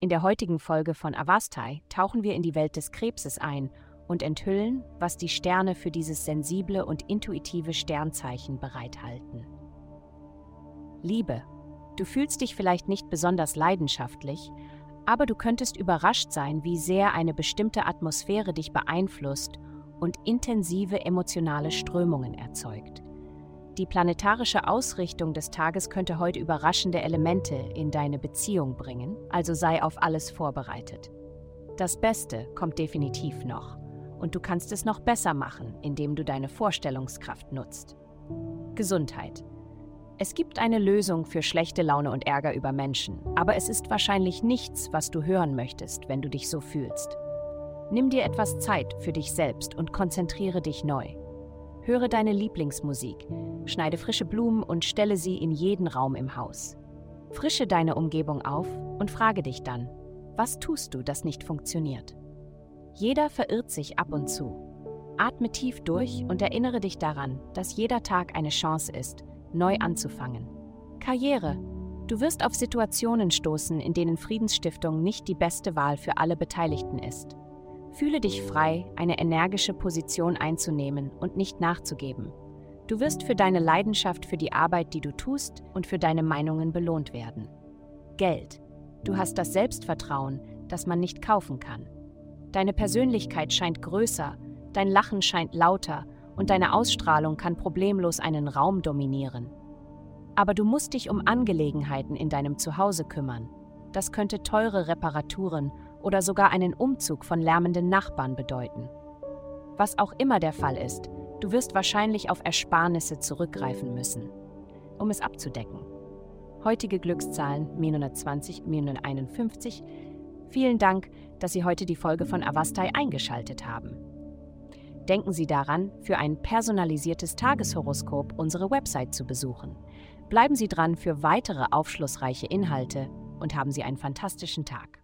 In der heutigen Folge von Avastai tauchen wir in die Welt des Krebses ein und enthüllen, was die Sterne für dieses sensible und intuitive Sternzeichen bereithalten. Liebe. Du fühlst dich vielleicht nicht besonders leidenschaftlich, aber du könntest überrascht sein, wie sehr eine bestimmte Atmosphäre dich beeinflusst und intensive emotionale Strömungen erzeugt. Die planetarische Ausrichtung des Tages könnte heute überraschende Elemente in deine Beziehung bringen, also sei auf alles vorbereitet. Das Beste kommt definitiv noch und du kannst es noch besser machen, indem du deine Vorstellungskraft nutzt. Gesundheit. Es gibt eine Lösung für schlechte Laune und Ärger über Menschen, aber es ist wahrscheinlich nichts, was du hören möchtest, wenn du dich so fühlst. Nimm dir etwas Zeit für dich selbst und konzentriere dich neu. Höre deine Lieblingsmusik, schneide frische Blumen und stelle sie in jeden Raum im Haus. Frische deine Umgebung auf und frage dich dann, was tust du, das nicht funktioniert? Jeder verirrt sich ab und zu. Atme tief durch und erinnere dich daran, dass jeder Tag eine Chance ist, neu anzufangen. Karriere. Du wirst auf Situationen stoßen, in denen Friedensstiftung nicht die beste Wahl für alle Beteiligten ist. Fühle dich frei, eine energische Position einzunehmen und nicht nachzugeben. Du wirst für deine Leidenschaft für die Arbeit, die du tust, und für deine Meinungen belohnt werden. Geld. Du hast das Selbstvertrauen, das man nicht kaufen kann. Deine Persönlichkeit scheint größer, dein Lachen scheint lauter und deine Ausstrahlung kann problemlos einen Raum dominieren. Aber du musst dich um Angelegenheiten in deinem Zuhause kümmern. Das könnte teure Reparaturen oder sogar einen Umzug von lärmenden Nachbarn bedeuten. Was auch immer der Fall ist, du wirst wahrscheinlich auf Ersparnisse zurückgreifen müssen, um es abzudecken. Heutige Glückszahlen Mi120, Mi151. Vielen Dank, dass Sie heute die Folge von Avastai eingeschaltet haben. Denken Sie daran, für ein personalisiertes Tageshoroskop unsere Website zu besuchen. Bleiben Sie dran für weitere aufschlussreiche Inhalte und haben Sie einen fantastischen Tag.